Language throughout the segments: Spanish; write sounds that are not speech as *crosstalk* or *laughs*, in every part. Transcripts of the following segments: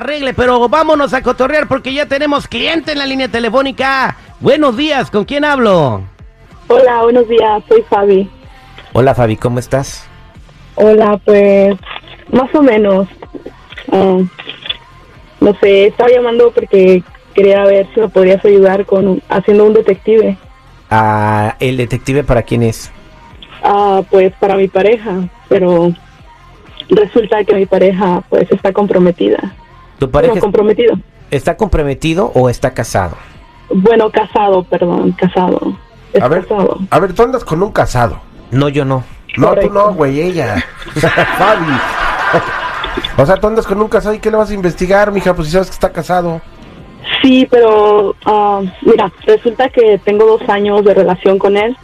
arregle, pero vámonos a cotorrear porque ya tenemos cliente en la línea telefónica. Buenos días, ¿con quién hablo? Hola, buenos días, soy Fabi. Hola Fabi, ¿cómo estás? Hola, pues más o menos. Ah, no sé, estaba llamando porque quería ver si me podrías ayudar con haciendo un detective. Ah, ¿El detective para quién es? Ah, pues para mi pareja, pero resulta que mi pareja pues está comprometida. ¿Tu pareja No, es- comprometido. está comprometido o está casado? Bueno, casado, perdón, casado. Es A ver, casado. a ver, tú andas con un casado. No, yo no. No, Correcto. tú no, güey, ella. *laughs* Fabi. O sea, tú andas con un casado y ¿qué le vas a investigar, mija? Pues si sabes que está casado. Sí, pero ah, mira, resulta que tengo dos años de relación con él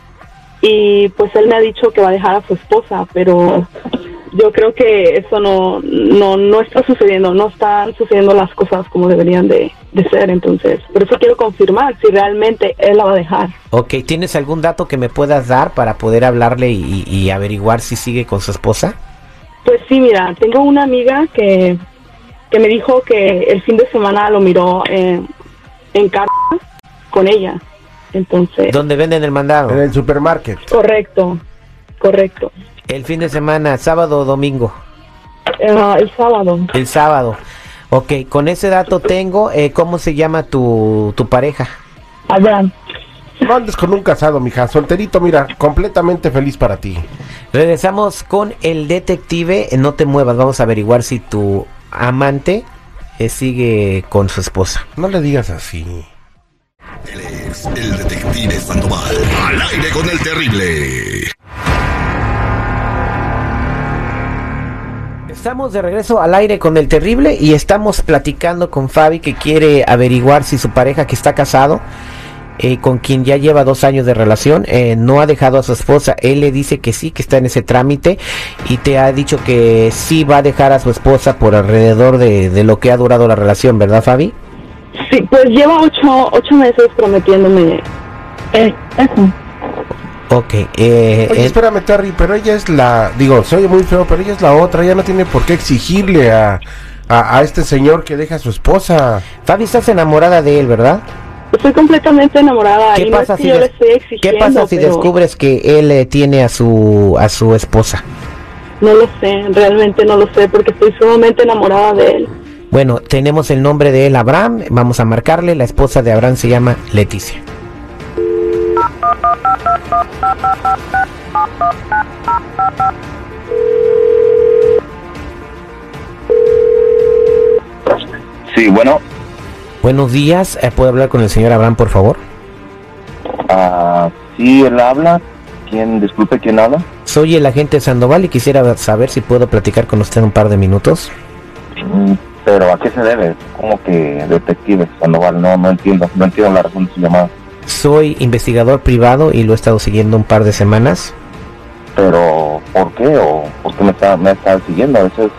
y pues él me ha dicho que va a dejar a su esposa, pero yo creo que eso no, no, no está sucediendo, no están sucediendo las cosas como deberían de, de ser, entonces, por eso quiero confirmar si realmente él la va a dejar. Ok, ¿tienes algún dato que me puedas dar para poder hablarle y, y averiguar si sigue con su esposa? Pues sí, mira, tengo una amiga que, que me dijo que el fin de semana lo miró en, en casa con ella, entonces, ¿Dónde venden el mandado? En el supermarket. correcto, correcto. El fin de semana, sábado o domingo. Ah, el sábado. El sábado. Ok, con ese dato tengo, eh, ¿cómo se llama tu, tu pareja? Abraham. No andes con un casado, mija. Solterito, mira, completamente feliz para ti. Regresamos con el detective. Eh, No te muevas, vamos a averiguar si tu amante eh, sigue con su esposa. No le digas así. Él es el detective Sandoval. Al aire con el terrible. Estamos de regreso al aire con el terrible y estamos platicando con Fabi que quiere averiguar si su pareja que está casado, eh, con quien ya lleva dos años de relación, eh, no ha dejado a su esposa. Él le dice que sí, que está en ese trámite y te ha dicho que sí va a dejar a su esposa por alrededor de, de lo que ha durado la relación, ¿verdad Fabi? Sí, pues lleva ocho, ocho meses prometiéndome eh, eso. Ok, eh, Oye, eh, espérame, Terry, pero ella es la. Digo, se oye muy feo, pero ella es la otra. Ella no tiene por qué exigirle a, a, a este señor que deja a su esposa. Fabi estás enamorada de él, ¿verdad? Estoy completamente enamorada ¿Qué y no pasa si yo le des- estoy exigiendo, ¿Qué pasa si pero descubres que él eh, tiene a su a su esposa? No lo sé, realmente no lo sé porque estoy sumamente enamorada de él. Bueno, tenemos el nombre de él, Abraham. Vamos a marcarle. La esposa de Abraham se llama Leticia. Sí, bueno, Buenos días. eh, ¿Puedo hablar con el señor Abraham, por favor? ah, sí, él habla. ¿Quién, disculpe, quién habla? Soy el agente Sandoval y quisiera saber si puedo platicar con usted un par de minutos. Mm, Pero ¿a qué se debe? ¿Cómo que detective Sandoval? No, no entiendo, no entiendo la razón de su llamada. Soy investigador privado y lo he estado siguiendo un par de semanas. Pero, ¿por qué? ¿O por qué me está, me está siguiendo? Eso es,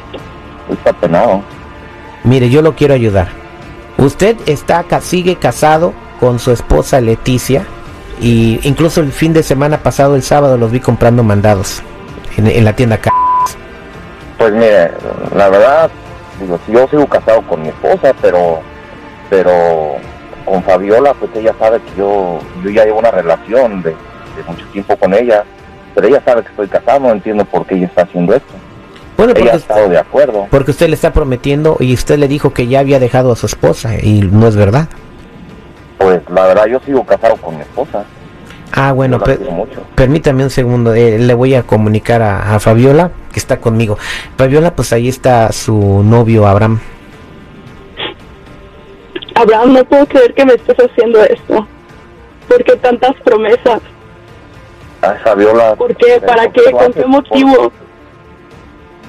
está penado. Mire, yo lo quiero ayudar. Usted está sigue casado con su esposa Leticia y incluso el fin de semana pasado, el sábado, los vi comprando mandados en, en la tienda. Ca- Pues mire, la verdad, digo, yo sigo casado con mi esposa, pero, pero con Fabiola, pues ella sabe que yo, yo ya llevo una relación de, de mucho tiempo con ella, pero ella sabe que estoy casado, no entiendo por qué ella está haciendo esto. Bueno, Ella ha estado de acuerdo. porque usted le está prometiendo y usted le dijo que ya había dejado a su esposa y no es verdad. Pues la verdad, yo sigo casado con mi esposa. Ah, bueno, yo la pe- quiero mucho. permítame un segundo, eh, le voy a comunicar a, a Fabiola que está conmigo. Fabiola, pues ahí está su novio Abraham. Abraham, no puedo creer que me estés haciendo esto. ¿Por qué tantas promesas? Ay, Fabiola. ¿Por qué? ¿Para ¿por qué? ¿Con qué motivo?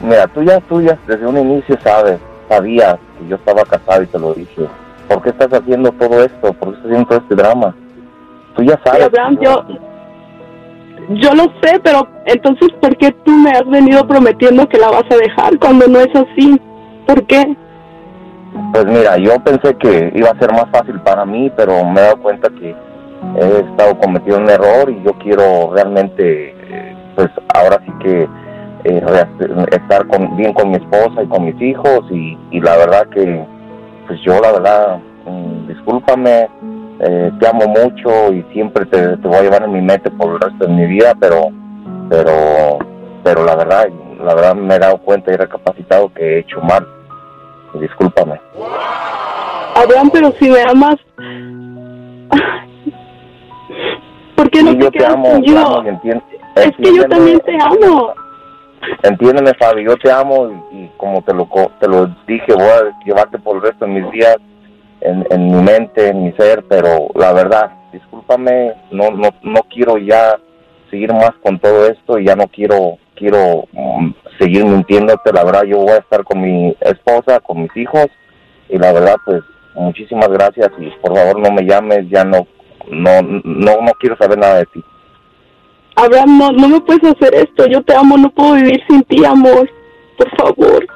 Mira, tú ya, tú ya desde un inicio sabes, sabías que yo estaba casado y te lo dije. ¿Por qué estás haciendo todo esto? ¿Por qué estás haciendo todo este drama? Tú ya sabes. Abraham, yo, yo lo sé, pero entonces, ¿por qué tú me has venido prometiendo que la vas a dejar cuando no es así? ¿Por qué? Pues mira, yo pensé que iba a ser más fácil para mí, pero me he dado cuenta que he estado cometiendo un error y yo quiero realmente, eh, pues ahora sí que eh, estar con, bien con mi esposa y con mis hijos y, la verdad que pues yo la verdad mm, discúlpame eh, te amo mucho y siempre te, voy a llevar en mi mente por el resto de mi vida pero pero pero la verdad la verdad me he dado cuenta y recapacitado que he hecho mal discúlpame Abraham, pero si me amas, ¿por qué no Sí, te yo te quedas amo, te conmigo? amo y entien- Es que yo también te amo. Entiéndeme, Fabi, yo te amo y, y como te lo, te lo dije, voy a llevarte por el resto de mis días en, en mi mente, en mi ser, pero la verdad, discúlpame, no, no, no quiero ya seguir más con todo esto y ya no quiero, quiero mm, seguir mintiéndote, la verdad, yo voy a estar con mi esposa, con mis hijos y la verdad, pues, muchísimas gracias y por favor no me llames, ya no, no, no, no quiero saber nada de ti. Abraham, no, no me puedes hacer esto. Yo te amo, no puedo vivir sin ti, amor. Por favor.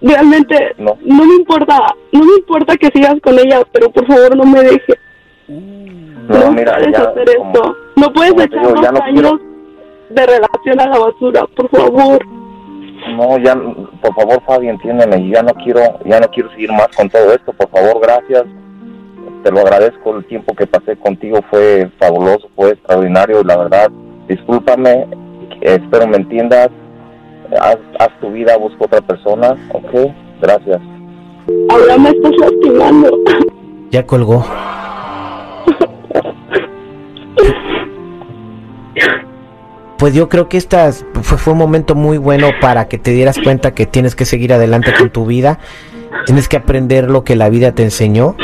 Realmente, No. no. me importa, no me importa que sigas con ella, pero por favor no me dejes. No, mira, puedes ya, hacer como- esto. No puedes echar digo, dos ya no años quiero- de relación a la basura, por favor. No, ya, por favor, Fabi, entiéndeme, ya no quiero, ya no quiero seguir más con todo esto, por favor, gracias. Te lo agradezco, el tiempo que pasé contigo fue fabuloso, fue extraordinario, y la verdad, discúlpame, espero me entiendas, haz, haz tu vida, busca otra persona, ¿ok? Gracias. Abraham, me estás lastimando. Ya colgó. Pues yo creo que esta fue, un momento muy bueno para que te dieras cuenta que tienes que seguir adelante con tu vida, tienes que aprender lo que la vida te enseñó.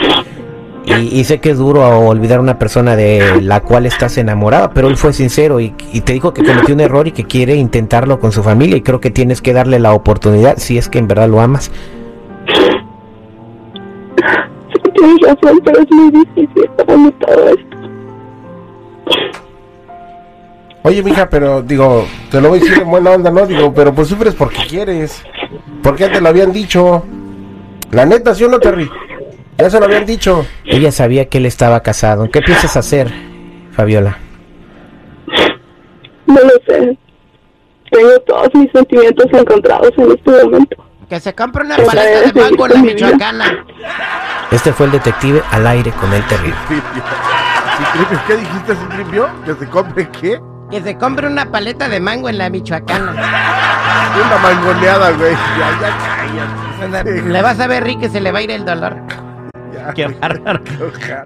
Y, sé que es duro olvidar a una persona de la cual estás enamorada, pero él fue sincero y, te dijo que cometió un error y que quiere intentarlo con su familia y creo que tienes que darle la oportunidad si es que en verdad lo amas. Sí, pero es muy difícil. Oye, mija, pero digo, te lo voy a decir en buena onda, ¿no? Digo, pero pues sufres porque quieres. Porque ya te lo habían dicho. La neta, ¿sí o no, Terry? Ya se lo habían dicho. Ella sabía que él estaba casado. ¿Qué piensas hacer, Fabiola? No lo sé. Tengo todos mis sentimientos encontrados en este momento. Que se compre una paleta de mango en la michoacana. Este fue el detective al aire con el terrible. ¿Qué dijiste, Citripio? ¿Que se compre qué? Que se compre una paleta de mango en la michoacana. *laughs* Una mangoneada, güey. Ya, ya, cállate. Le vas a ver, Rick, que se le va a ir el dolor. Ya. Qué bárbaro.